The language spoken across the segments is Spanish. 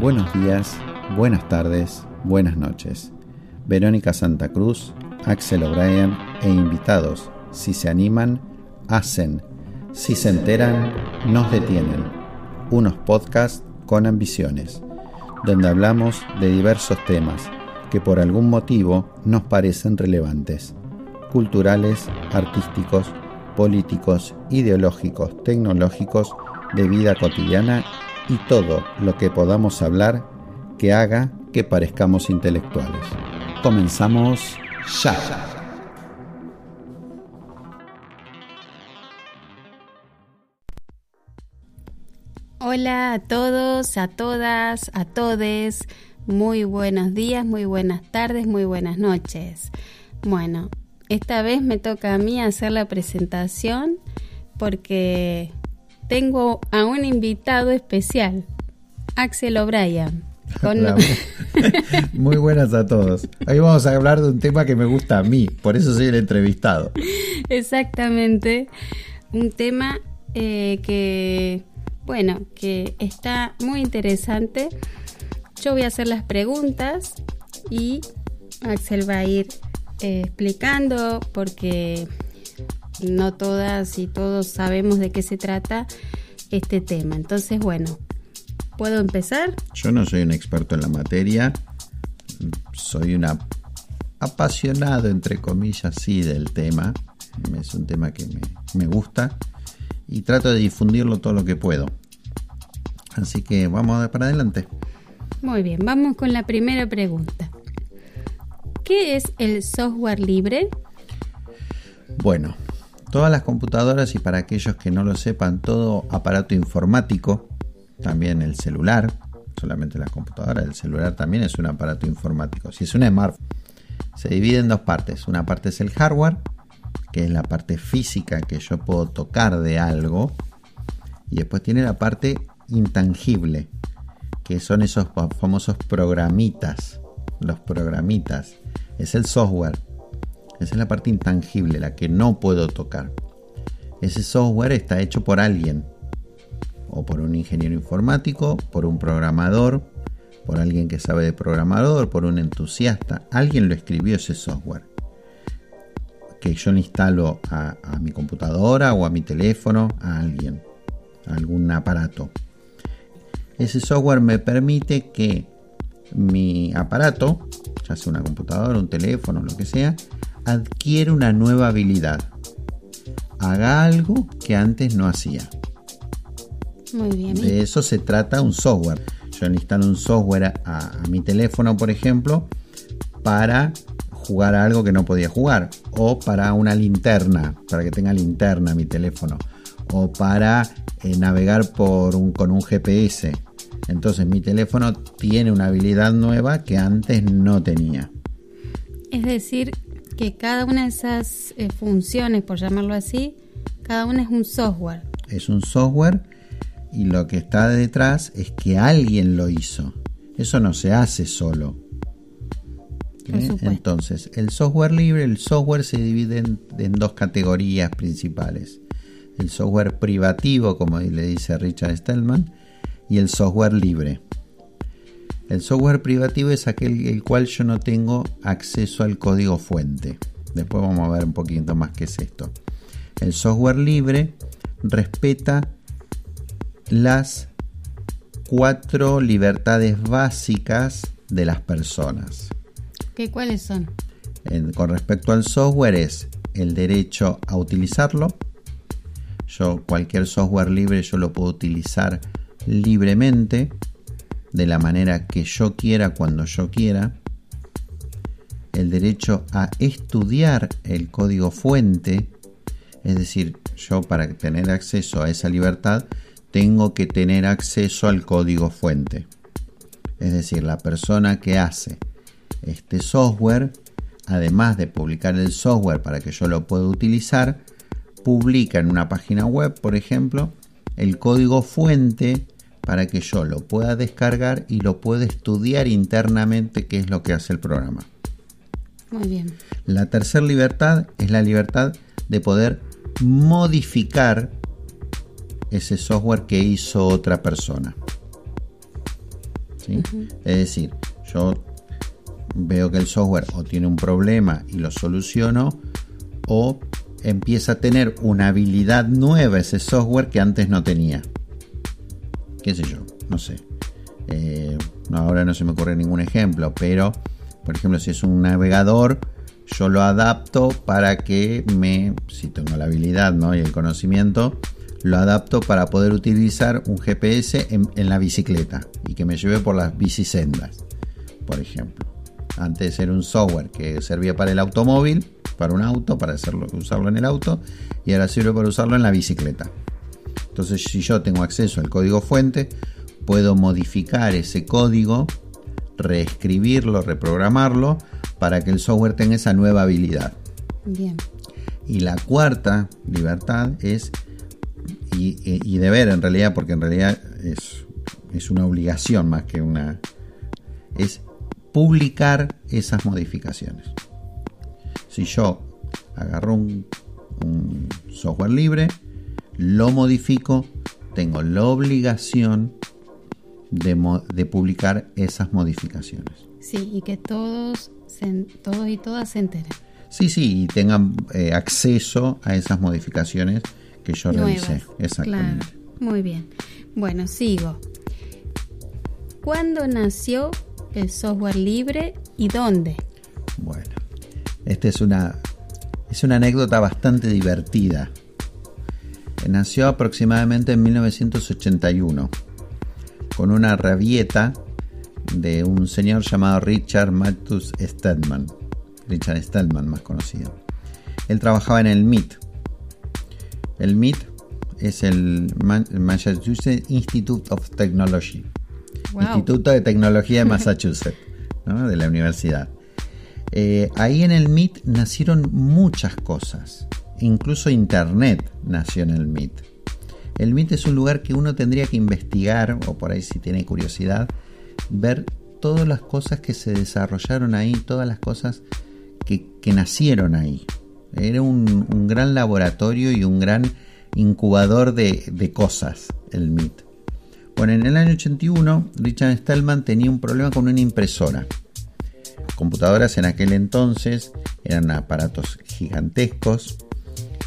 Buenos días, buenas tardes, buenas noches. Verónica Santa Cruz, Axel O'Brien e invitados, si se animan, hacen, si se enteran, nos detienen. Unos podcasts con ambiciones, donde hablamos de diversos temas que por algún motivo nos parecen relevantes, culturales, artísticos, políticos, ideológicos, tecnológicos, de vida cotidiana y todo lo que podamos hablar que haga que parezcamos intelectuales. Comenzamos ya. Hola a todos, a todas, a todes. Muy buenos días, muy buenas tardes, muy buenas noches. Bueno, esta vez me toca a mí hacer la presentación porque tengo a un invitado especial, Axel O'Brien. Muy buenas a todos. Hoy vamos a hablar de un tema que me gusta a mí, por eso soy el entrevistado. Exactamente, un tema eh, que, bueno, que está muy interesante. Yo voy a hacer las preguntas y Axel va a ir eh, explicando porque no todas y todos sabemos de qué se trata este tema. Entonces, bueno, ¿puedo empezar? Yo no soy un experto en la materia, soy un apasionado, entre comillas, sí, del tema. Es un tema que me, me gusta y trato de difundirlo todo lo que puedo. Así que vamos para adelante. Muy bien, vamos con la primera pregunta. ¿Qué es el software libre? Bueno, Todas las computadoras y para aquellos que no lo sepan, todo aparato informático, también el celular, solamente las computadoras, el celular también es un aparato informático. Si es un smartphone, se divide en dos partes. Una parte es el hardware, que es la parte física que yo puedo tocar de algo, y después tiene la parte intangible, que son esos famosos programitas, los programitas. Es el software esa es la parte intangible, la que no puedo tocar. Ese software está hecho por alguien, o por un ingeniero informático, por un programador, por alguien que sabe de programador, por un entusiasta. Alguien lo escribió ese software. Que yo le instalo a, mi computadora o a mi teléfono, a alguien, a algún aparato. Ese software me permite que mi aparato, ya sea una computadora, un teléfono, lo que sea, adquiere una nueva habilidad. Haga algo que antes no hacía. Muy bien. De eso se trata un software. Yo instalo un software a, mi teléfono, por ejemplo, para jugar a algo que no podía jugar. O para una linterna, para que tenga linterna mi teléfono. O para eh, navegar por un, con un GPS. Entonces mi teléfono tiene una habilidad nueva que antes no tenía. Es decir, que cada una de esas eh, funciones, por llamarlo así, cada una es un software. Es un software y lo que está detrás es que alguien lo hizo. Eso no se hace solo. Entonces, el software libre, el software se divide en, dos categorías principales. El software privativo, como le dice Richard Stallman, y el software libre. El software privativo es aquel el cual yo no tengo acceso al código fuente. Después vamos a ver un poquito más qué es esto. El software libre respeta las cuatro libertades básicas de las personas. ¿Qué cuáles son? con respecto al software es el derecho a utilizarlo. Yo cualquier software libre yo lo puedo utilizar libremente de la manera que yo quiera cuando yo quiera, el derecho a estudiar el código fuente, es decir, yo para tener acceso a esa libertad tengo que tener acceso al código fuente. Es decir, la persona que hace este software, además de publicar el software para que yo lo pueda utilizar, publica en una página web, por ejemplo, el código fuente para que yo lo pueda descargar y lo pueda estudiar internamente qué es lo que hace el programa. Muy bien. La tercera libertad es la libertad de poder modificar ese software que hizo otra persona. ¿sí? Es decir, yo veo que el software o tiene un problema y lo soluciono o empieza a tener una habilidad nueva ese software que antes no tenía. ¿Qué sé yo? No sé. Eh, ahora no se me ocurre ningún ejemplo, pero por ejemplo si es un navegador, yo lo adapto para que me, si tengo la habilidad ¿no? y el conocimiento, lo adapto para poder utilizar un GPS en, en la bicicleta y que me lleve por las bicisendas, por ejemplo. Antes era un software que servía para el automóvil, para un auto, para hacerlo, usarlo en el auto, y ahora sirve para usarlo en la bicicleta. Entonces, si yo tengo acceso al código fuente, puedo modificar ese código, reescribirlo, reprogramarlo, para que el software tenga esa nueva habilidad. Bien. Y la cuarta libertad es, y, y deber en realidad, porque en realidad es, es una obligación más que una, es publicar esas modificaciones. Si yo agarro un, software libre, lo modifico, tengo la obligación de, publicar esas modificaciones. Sí, y que todos, todos y todas se enteren. Sí, sí, y tengan eh, acceso a esas modificaciones que yo realicé. Exactamente. Muy bien. Bueno, sigo. ¿Cuándo nació el software libre y dónde? Bueno, esta es una, es una anécdota bastante divertida. Nació aproximadamente en 1981 con una rabieta de un señor llamado Richard Malthus Stedman, Richard Stedman más conocido. Él trabajaba en el MIT. El MIT es el Massachusetts Institute of Technology, Instituto de Tecnología de Massachusetts, de la universidad. Eh, ahí en el MIT nacieron muchas cosas, incluso Internet nació en el MIT. El MIT es un lugar que uno tendría que investigar, o por ahí si tiene curiosidad, ver todas las cosas que se desarrollaron ahí, todas las cosas que, nacieron ahí. Era un, gran laboratorio y un gran incubador de, de cosas, el MIT. Bueno, en el año 81, Richard Stallman tenía un problema con una impresora. Computadoras en aquel entonces eran aparatos gigantescos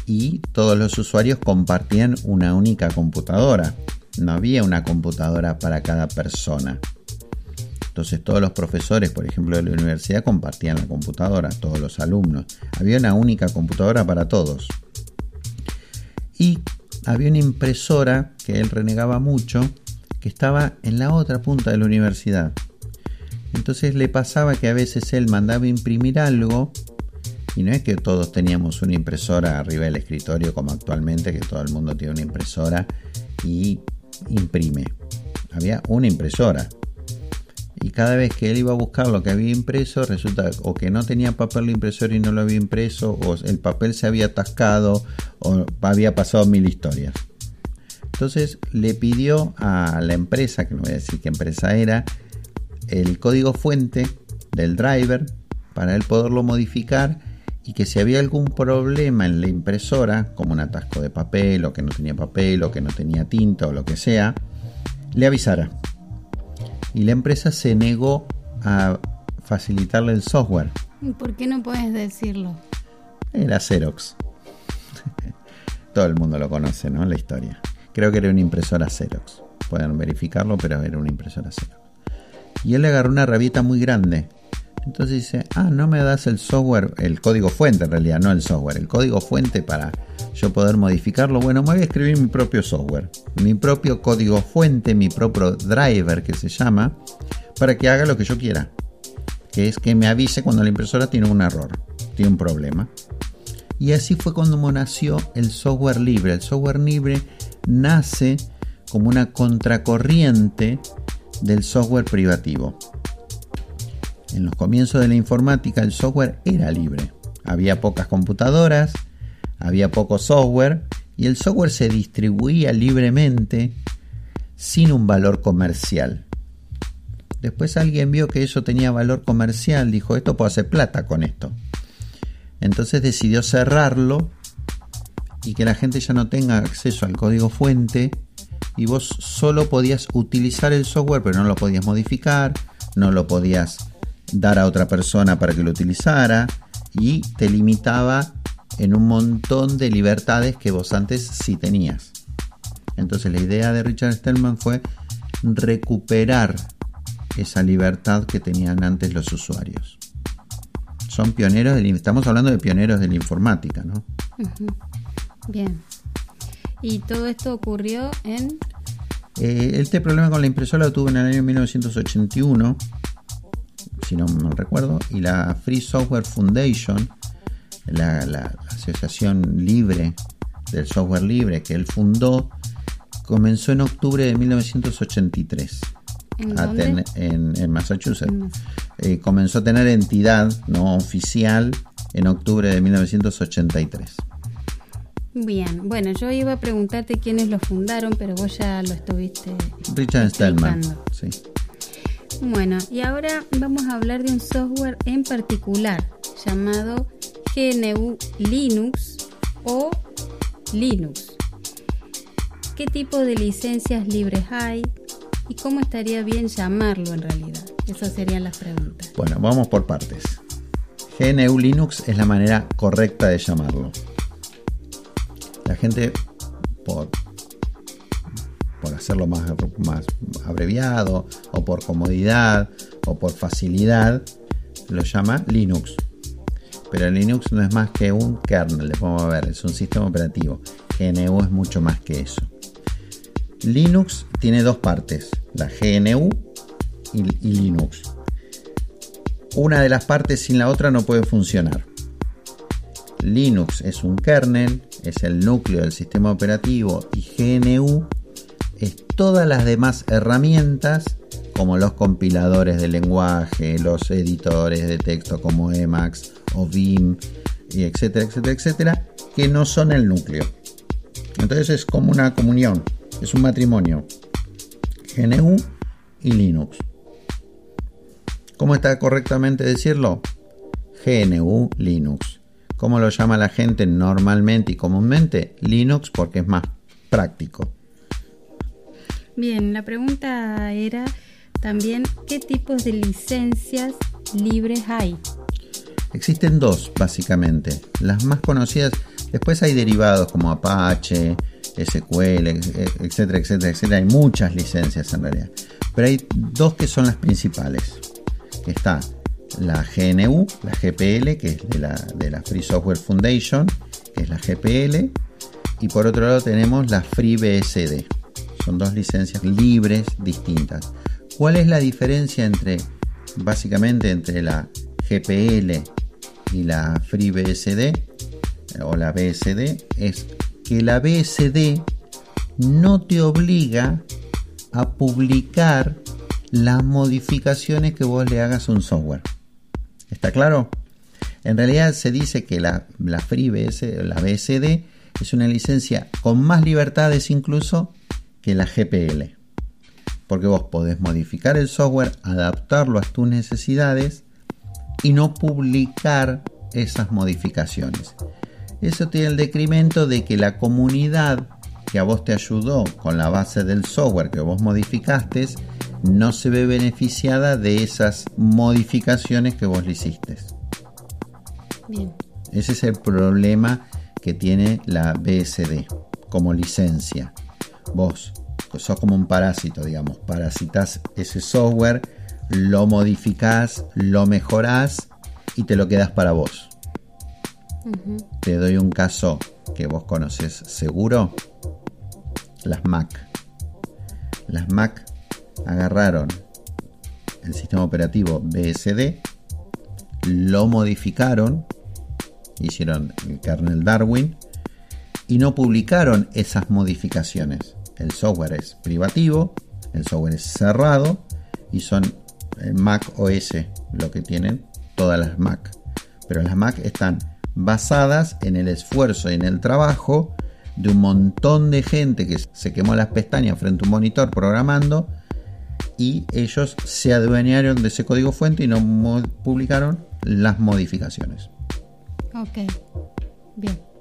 y todos los usuarios compartían una única computadora. No había una computadora para cada persona. Entonces todos los profesores, por ejemplo, de la universidad compartían la computadora, todos los alumnos. Había una única computadora para todos. Y había una impresora que él renegaba mucho, que estaba en la otra punta de la universidad. Entonces le pasaba que a veces él mandaba imprimir algo y no es que todos teníamos una impresora arriba del escritorio como actualmente, que todo el mundo tiene una impresora y imprime. Había una impresora. Y cada vez que él iba a buscar lo que había impreso, resulta o que no tenía papel la impresora y no lo había impreso, o el papel se había atascado, o había pasado mil historias. Entonces le pidió a la empresa, que no voy a decir qué empresa era, el código fuente del driver para él poderlo modificar y que si había algún problema en la impresora, como un atasco de papel o que no tenía papel o que no tenía tinta o lo que sea, le avisara. Y la empresa se negó a facilitarle el software. ¿Por qué no puedes decirlo? Era Xerox. Todo el mundo lo conoce, ¿no? La historia. Creo que era una impresora Xerox. Pueden verificarlo, pero era una impresora Xerox. Y él le agarró una rabieta muy grande. Entonces dice, ah, no me das el software, el código fuente en realidad, no el software, el código fuente para yo poder modificarlo. Bueno, me voy a escribir mi propio software, mi propio código fuente, mi propio driver que se llama, para que haga lo que yo quiera. Que es que me avise cuando la impresora tiene un error, tiene un problema. Y así fue cuando nació el software libre. El software libre nace como una contracorriente del software privativo. En los comienzos de la informática el software era libre. Había pocas computadoras, había poco software y el software se distribuía libremente sin un valor comercial. Después alguien vio que eso tenía valor comercial, dijo, esto puedo hacer plata con esto. Entonces decidió cerrarlo y que la gente ya no tenga acceso al código fuente y vos solo podías utilizar el software, pero no lo podías modificar, no lo podías dar a otra persona para que lo utilizara y te limitaba en un montón de libertades que vos antes sí tenías. Entonces la idea de Richard Stallman fue recuperar esa libertad que tenían antes los usuarios. Son pioneros, del, estamos hablando de pioneros de la informática, ¿no? Bien. ¿Y todo esto ocurrió en...? Eh, este problema con la impresora lo tuvo en el año 1981, si no me recuerdo, y la Free Software Foundation, la, la asociación libre del software libre que él fundó, comenzó en octubre de 1983. ¿En, en, Massachusetts. Eh, comenzó a tener entidad no oficial en octubre de 1983. Bien, bueno, yo iba a preguntarte quiénes lo fundaron, pero vos ya lo estuviste. Richard Stallman. Sí. Bueno, y ahora vamos a hablar de un software en particular llamado GNU Linux o Linux. ¿Qué tipo de licencias libres hay? ¿Y cómo estaría bien llamarlo en realidad? Esas serían las preguntas. Bueno, vamos por partes. GNU Linux es la manera correcta de llamarlo. La gente, por, por hacerlo más, más abreviado, o por comodidad, o por facilidad, lo llama Linux. Pero Linux no es más que un kernel, le podemos ver, es un sistema operativo. GNU es mucho más que eso. Linux tiene dos partes, la GNU y, Linux. Una de las partes sin la otra no puede funcionar. Linux es un kernel, es el núcleo del sistema operativo y GNU todas las demás herramientas como los compiladores de lenguaje, los editores de texto como Emacs o Vim, y etcétera, etcétera, etcétera, que no son el núcleo. Entonces es como una comunión es un matrimonio. GNU y Linux. ¿Cómo está correctamente decirlo? GNU Linux. ¿Cómo lo llama la gente normalmente y comúnmente? Linux porque es más práctico. Bien, la pregunta era también qué tipos de licencias libres hay. Existen dos, básicamente. Las más conocidas, después hay derivados como Apache, SQL, etcétera, etcétera, etcétera. Hay muchas licencias en realidad. Pero hay dos que son las principales. Está la GNU, la GPL, que es de la, de la Free Software Foundation, que es la GPL. Y por otro lado tenemos la FreeBSD. Son dos licencias libres distintas. ¿Cuál es la diferencia entre, básicamente, entre la GPL y la FreeBSD o la BSD? Es que la BSD no te obliga a publicar las modificaciones que vos le hagas a un software. ¿Está claro? En realidad se dice que la, la FreeBSD, la BSD, es una licencia con más libertades incluso que la GPL. Porque vos podés modificar el software, adaptarlo a tus necesidades y no publicar esas modificaciones. Eso tiene el decremento de que la comunidad que a vos te ayudó con la base del software que vos modificaste no se ve beneficiada de esas modificaciones que vos le hiciste. Bien. Ese es el problema que tiene la BSD como licencia. Vos sos como un parásito, digamos, parasitas ese software, lo modificás, lo mejorás y te lo quedas para vos. Te doy un caso que vos conoces seguro. Las Mac. Las Mac agarraron el sistema operativo BSD, lo modificaron, hicieron el kernel Darwin y no publicaron esas modificaciones. El software es privativo, el software es cerrado y son Mac OS lo que tienen todas las Mac. Pero las Mac están basadas en el esfuerzo y en el trabajo de un montón de gente que se quemó las pestañas frente a un monitor programando y ellos se adueñaron de ese código fuente y no publicaron las modificaciones. Ok, bien.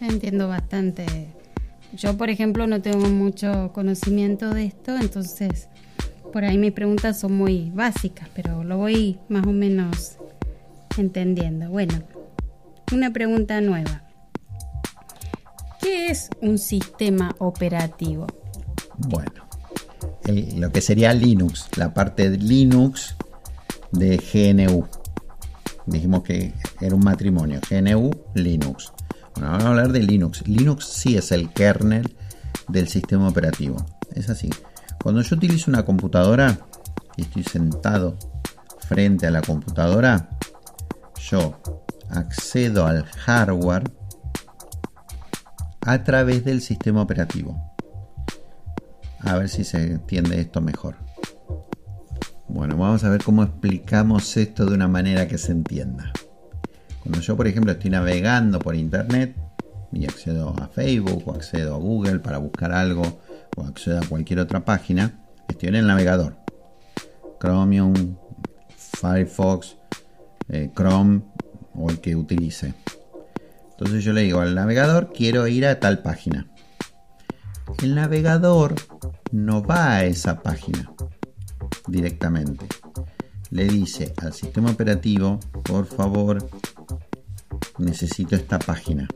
Entiendo bastante yo por ejemplo no tengo mucho conocimiento de esto, entonces por ahí mis preguntas son muy básicas, pero lo voy más o menos entendiendo. Bueno, una pregunta nueva. ¿Qué es un sistema operativo? Bueno, lo que sería Linux, la parte de Linux de GNU. Dijimos que era un matrimonio, GNU, Linux. Bueno, vamos a hablar de Linux. Linux sí es el kernel del sistema operativo. Es así. Cuando yo utilizo una computadora y estoy sentado frente a la computadora, yo accedo al hardware a través del sistema operativo. A ver si se entiende esto mejor. Bueno, vamos a ver cómo explicamos esto de una manera que se entienda. Cuando yo, por ejemplo, estoy navegando por internet y accedo a Facebook o accedo a Google para buscar algo o accedo a cualquier otra página, estoy en el navegador. Chromium, Firefox, eh, Chrome o el que utilice. Entonces yo le digo al navegador, quiero ir a tal página. El navegador no va a esa página directamente. Le dice al sistema operativo, por favor, necesito esta página.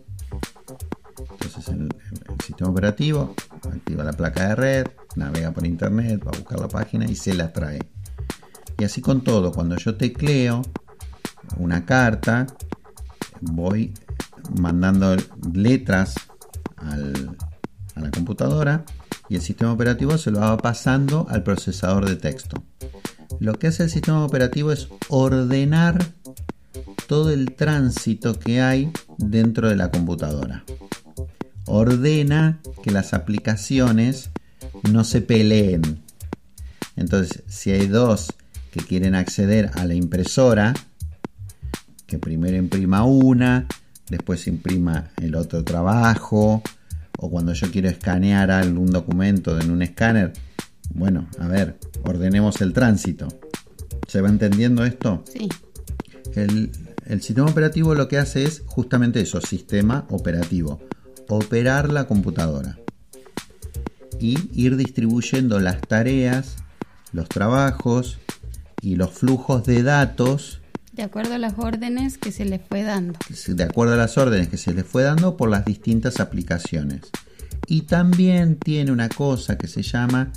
Entonces el, sistema operativo activa la placa de red, navega por internet, va a buscar la página y se la trae. Y así con todo, cuando yo tecleo una carta, voy mandando letras a la computadora y el sistema operativo se lo va pasando al procesador de texto. Lo que hace el sistema operativo es ordenar todo el tránsito que hay dentro de la computadora. Ordena que las aplicaciones no se peleen. Entonces, si hay dos que quieren acceder a la impresora, que primero imprima una, después imprima el otro trabajo, o cuando yo quiero escanear algún documento en un escáner, bueno, a ver, ordenemos el tránsito. ¿Se va entendiendo esto? Sí. El, el sistema operativo lo que hace es justamente eso, sistema operativo, operar la computadora y ir distribuyendo las tareas, los trabajos y los flujos de datos de acuerdo a las órdenes que se le fue dando. De acuerdo a las órdenes que se le fue dando por las distintas aplicaciones. Y también tiene una cosa que se llama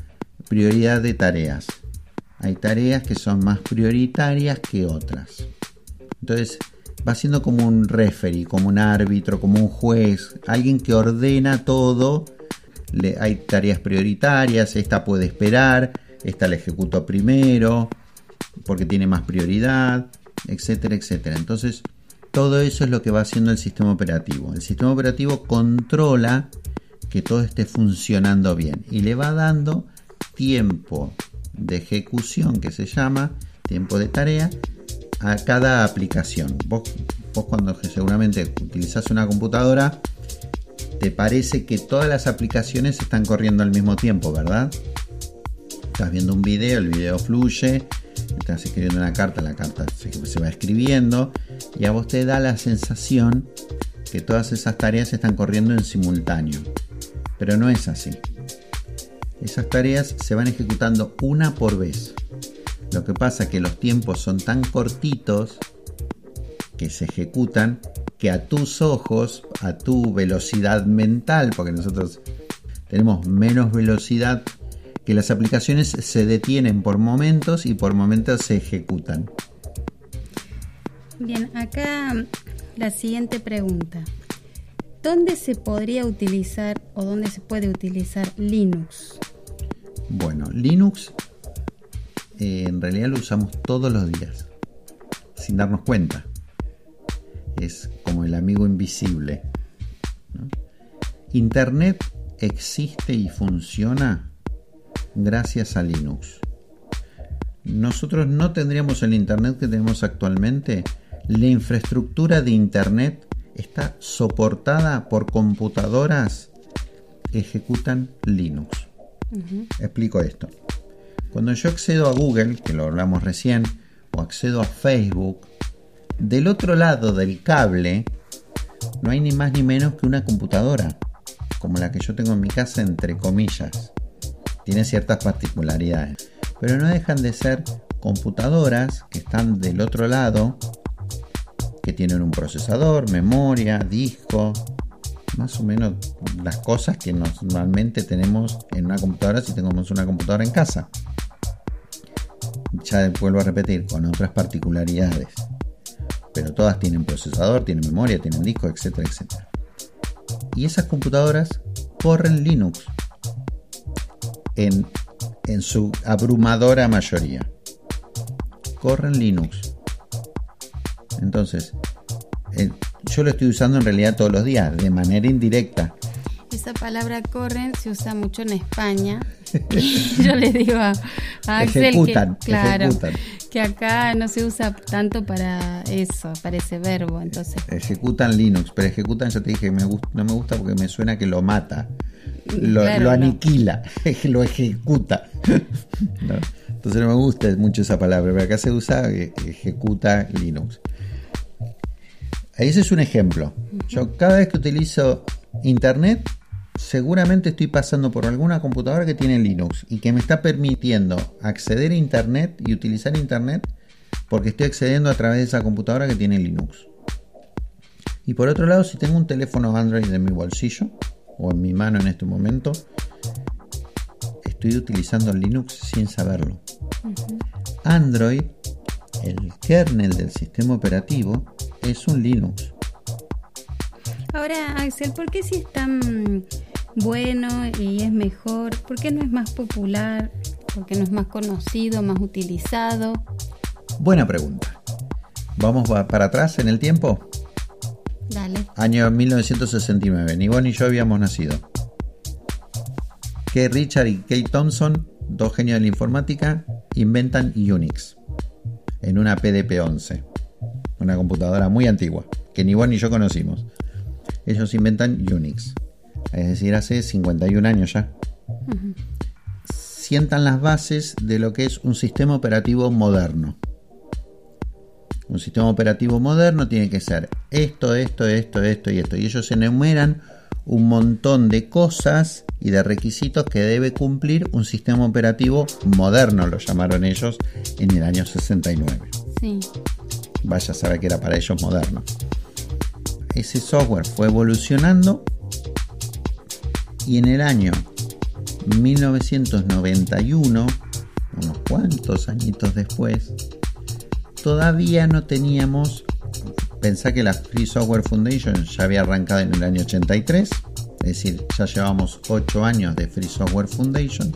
prioridad de tareas. Hay tareas que son más prioritarias que otras. Entonces va siendo como un referee, como un árbitro, como un juez, alguien que ordena todo. Le, hay tareas prioritarias, esta puede esperar, esta la ejecuto primero porque tiene más prioridad etcétera, etcétera. Entonces, todo eso es lo que va haciendo el sistema operativo. El sistema operativo controla que todo esté funcionando bien y le va dando tiempo de ejecución que se llama tiempo de tarea a cada aplicación. Vos, vos cuando seguramente utilizas una computadora, te parece que todas las aplicaciones están corriendo al mismo tiempo, ¿verdad? Estás viendo un video, el video fluye, estás escribiendo una carta, la carta se, va escribiendo y a vos te da la sensación que todas esas tareas están corriendo en simultáneo. Pero no es así. Esas tareas se van ejecutando una por vez. Lo que pasa es que los tiempos son tan cortitos que se ejecutan que a tus ojos, a tu velocidad mental, porque nosotros tenemos menos velocidad que las aplicaciones se detienen por momentos y por momentos se ejecutan. Bien, acá la siguiente pregunta. ¿Dónde se podría utilizar o dónde se puede utilizar Linux? Bueno, Linux eh, en realidad lo usamos todos los días, sin darnos cuenta. Es como el amigo invisible. Internet existe y funciona gracias a Linux. Nosotros no tendríamos el Internet que tenemos actualmente. La infraestructura de Internet está soportada por computadoras que ejecutan Linux. Explico esto. Cuando yo accedo a Google, que lo hablamos recién, o accedo a Facebook, del otro lado del cable no hay ni más ni menos que una computadora como la que yo tengo en mi casa, entre comillas. Tiene ciertas particularidades, pero no dejan de ser computadoras que están del otro lado, que tienen un procesador, memoria, disco, más o menos las cosas que normalmente tenemos en una computadora si tenemos una computadora en casa. Ya vuelvo a repetir, con otras particularidades. Pero todas tienen procesador, tienen memoria, tienen disco, etcétera, etcétera. Y esas computadoras corren Linux en, en su abrumadora mayoría. Corren Linux. Entonces, yo lo estoy usando en realidad todos los días, de manera indirecta. Esa palabra corren se usa mucho en España. yo le digo a, Axel que, claro, que acá no se usa tanto para eso, para ese verbo. Entonces. Ejecutan Linux, pero ejecutan, ya te dije, me no me gusta porque me suena que lo mata, lo, aniquila, lo ejecuta. Entonces no me gusta mucho esa palabra, pero acá se usa eh, ejecuta Linux. Ese es un ejemplo. Yo cada vez que utilizo Internet, seguramente estoy pasando por alguna computadora que tiene Linux y que me está permitiendo acceder a Internet y utilizar Internet porque estoy accediendo a través de esa computadora que tiene Linux. Y por otro lado, si tengo un teléfono Android en mi bolsillo o en mi mano en este momento, estoy utilizando Linux sin saberlo. Android, el kernel del sistema operativo, es un Linux. Ahora, Axel, ¿por qué si es tan bueno y es mejor? ¿Por qué no es más popular? ¿Por qué no es más conocido, más utilizado? Buena pregunta. ¿Vamos para atrás en el tiempo? Dale. Año 1969. Ni vos ni yo habíamos nacido. Que Richard y Kate Thompson, dos genios de la informática, inventan Unix en una PDP-11 una computadora muy antigua, que ni vos ni yo conocimos. Ellos inventan Unix, es decir, hace 51 años ya. Sientan las bases de lo que es un sistema operativo moderno. Un sistema operativo moderno tiene que ser esto, esto, esto, esto y esto. Y ellos enumeran un montón de cosas y de requisitos que debe cumplir un sistema operativo moderno, lo llamaron ellos, en el año 69. Sí vaya a saber que era para ellos moderno. Ese software fue evolucionando y en el año 1991, unos cuantos añitos después, todavía no teníamos, pensá que la Free Software Foundation ya había arrancado en el año 83, es decir, ya llevamos 8 años de Free Software Foundation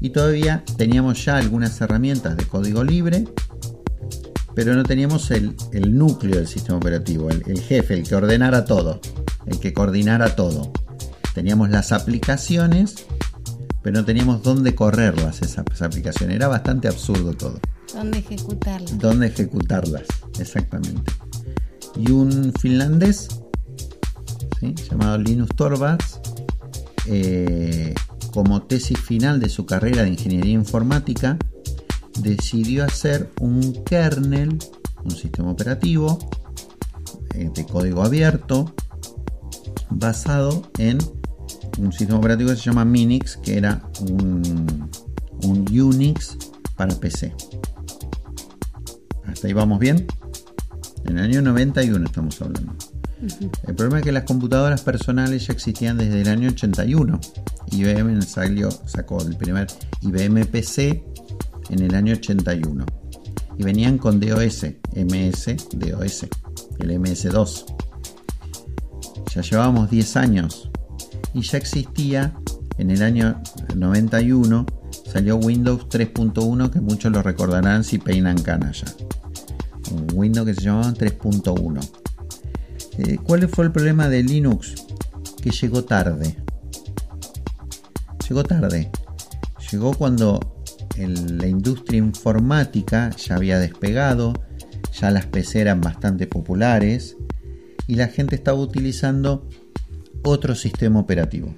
y todavía teníamos ya algunas herramientas de código libre pero no teníamos el, núcleo del sistema operativo, el, jefe, el que ordenara todo, el que coordinara todo. Teníamos las aplicaciones, pero no teníamos dónde correrlas esas aplicaciones. Era bastante absurdo todo. ¿Dónde ejecutarlas? ¿Dónde ejecutarlas? Exactamente. Y un finlandés, llamado Linus Torvalds, eh, como tesis final de su carrera de ingeniería informática, decidió hacer un kernel, un sistema operativo eh, de código abierto, basado en un sistema operativo que se llama Minix, que era un, Unix para PC. ¿Hasta ahí vamos bien? En el año 91 estamos hablando. El problema es que las computadoras personales ya existían desde el año 81. IBM salió, sacó el primer IBM PC en el año 81 y venían con DOS, MS, DOS, el MS2. Ya llevábamos 10 años y ya existía en el año 91 salió Windows 3.1 que muchos lo recordarán si peinan cana ya. Un Windows que se llamaba 3.1. Eh, ¿Cuál fue el problema de Linux? Que llegó tarde. Llegó tarde. Llegó cuando la industria informática ya había despegado, ya las PC eran bastante populares y la gente estaba utilizando otro sistema operativo.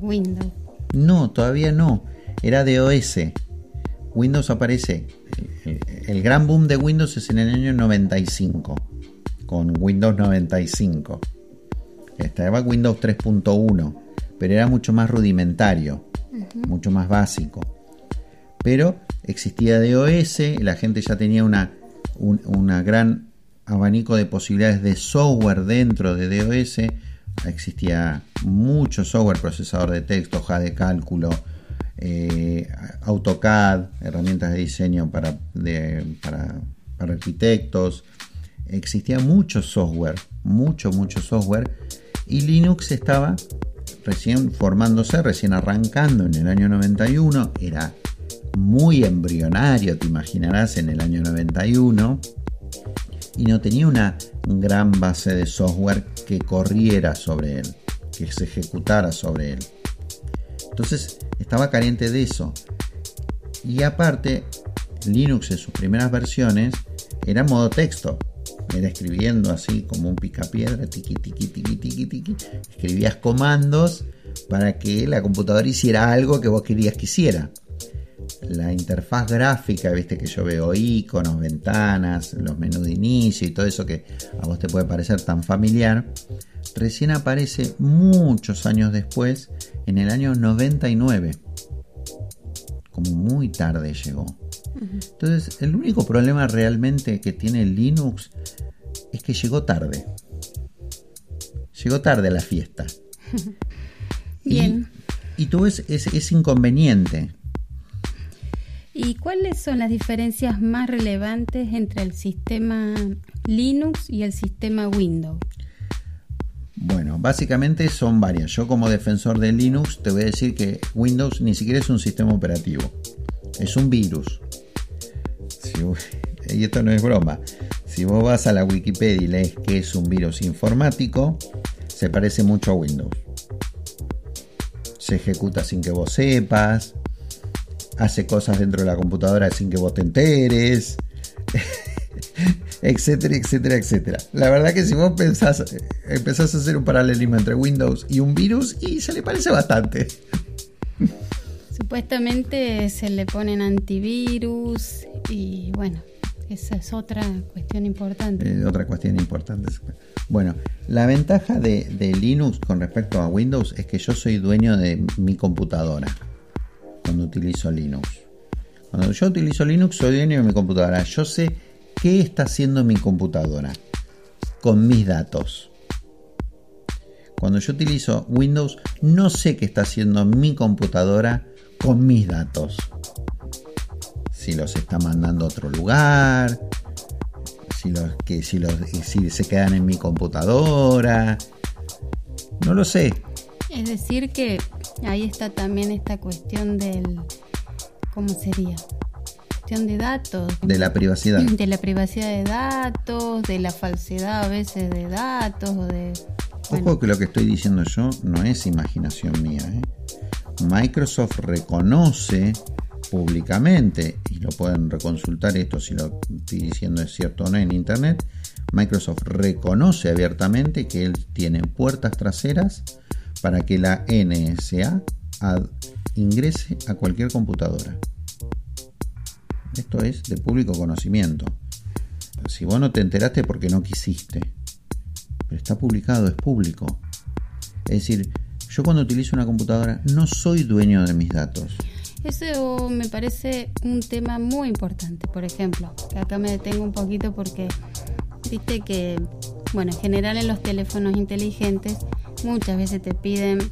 Windows. No, todavía no. Era de OS. Windows aparece. El, gran boom de Windows es en el año 95. Con Windows 95. Estaba Windows 3.1. pero era mucho más rudimentario, mucho más básico. Pero existía DOS, la gente ya tenía una, una gran abanico de posibilidades de software dentro de DOS. Existía mucho software, procesador de texto, hoja de cálculo, eh, AutoCAD, herramientas de diseño para, para, para arquitectos. Existía mucho software, mucho, mucho software. Y Linux estaba recién formándose, recién arrancando en el año 91. Era muy embrionario, te imaginarás, en el año 91 y no tenía una gran base de software que corriera sobre él, que se ejecutara sobre él. Entonces estaba carente de eso. Y aparte, Linux en sus primeras versiones era modo texto. Era escribiendo así como un picapiedra, tiqui, tiqui, tiqui, tiqui, tiqui. Escribías comandos para que la computadora hiciera algo que vos querías que hiciera la interfaz gráfica, viste que yo veo iconos, ventanas, los menús de inicio y todo eso que a vos te puede parecer tan familiar, recién aparece muchos años después, en el año 99. Como muy tarde llegó. Entonces, el único problema realmente que tiene Linux es que llegó tarde. Llegó tarde a la fiesta. Bien. Y, tú es, es inconveniente ¿Y cuáles son las diferencias más relevantes entre el sistema Linux y el sistema Windows? Bueno, básicamente son varias. Yo como defensor de Linux te voy a decir que Windows ni siquiera es un sistema operativo, es un virus. y esto no es broma. Si vos vas a la Wikipedia y lees que es un virus informático, se parece mucho a Windows. Se ejecuta sin que vos sepas, hace cosas dentro de la computadora sin que vos te enteres, etcétera, etcétera, etcétera. La verdad que si vos pensás, empezás a hacer un paralelismo entre Windows y un virus y se le parece bastante. Supuestamente se le ponen antivirus y bueno, esa es otra cuestión importante. Eh, otra cuestión importante. Bueno, la ventaja de, de Linux con respecto a Windows es que yo soy dueño de mi computadora cuando utilizo Linux. Cuando yo utilizo Linux soy dueño de mi computadora. Yo sé qué está haciendo mi computadora con mis datos. Cuando yo utilizo Windows no sé qué está haciendo mi computadora con mis datos. Si los está mandando a otro lugar, si, los, que, si, los, si se quedan en mi computadora. No lo sé. Es decir, que ahí está también esta cuestión del, ¿cómo sería? Cuestión de datos. De la privacidad. De la privacidad de datos, de la falsedad a veces de datos. O de, Ojo que lo que estoy diciendo yo no es imaginación mía. ¿eh? Microsoft reconoce públicamente, y lo pueden reconsultar esto si lo estoy diciendo es cierto o no en Internet, Microsoft reconoce abiertamente que él tiene puertas traseras para que la NSA ingrese a cualquier computadora. Esto es de público conocimiento. Si vos no te enteraste porque no quisiste, pero está publicado, es público. Es decir, yo cuando utilizo una computadora no soy dueño de mis datos. Eso me parece un tema muy importante. Por ejemplo, acá me detengo un poquito porque viste que, bueno, en general en los teléfonos inteligentes muchas veces te piden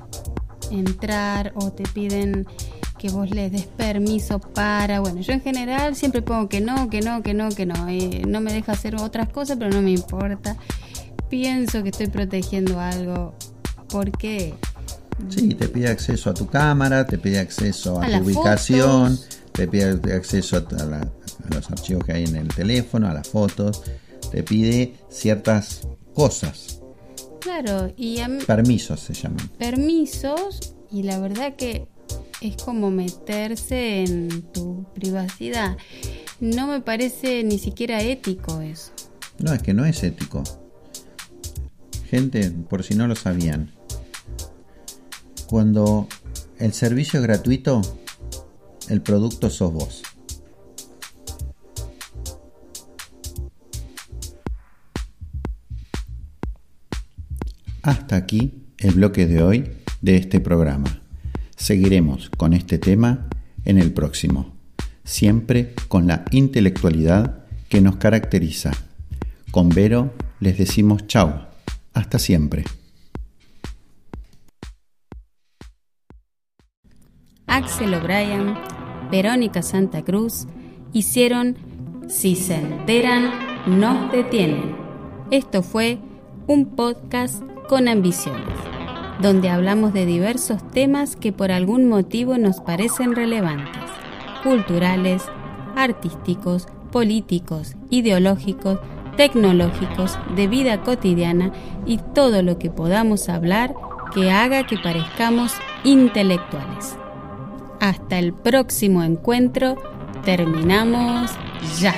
entrar o te piden que vos les des permiso para, bueno, yo en general siempre pongo que no, que no, que no, que no, eh, no me deja hacer otras cosas, pero no me importa. Pienso que estoy protegiendo algo. Porque... Sí, te pide acceso a tu cámara, te pide acceso a, tu ubicación, te pide acceso a, a los archivos que hay en el teléfono, a las fotos, te pide ciertas cosas Claro, y permisos se llaman. Permisos y la verdad que es como meterse en tu privacidad. No me parece ni siquiera ético eso. No, es que no es ético. Gente, por si no lo sabían, cuando el servicio es gratuito, el producto sos vos. Hasta aquí el bloque de hoy de este programa. Seguiremos con este tema en el próximo, siempre con la intelectualidad que nos caracteriza. Con Vero les decimos chau, hasta siempre. Axel O'Brien, Verónica Santa Cruz hicieron Si se enteran, nos detienen. Esto fue un podcast con ambiciones, donde hablamos de diversos temas que por algún motivo nos parecen relevantes, culturales, artísticos, políticos, ideológicos, tecnológicos, de vida cotidiana y todo lo que podamos hablar que haga que parezcamos intelectuales. Hasta el próximo encuentro, terminamos ya.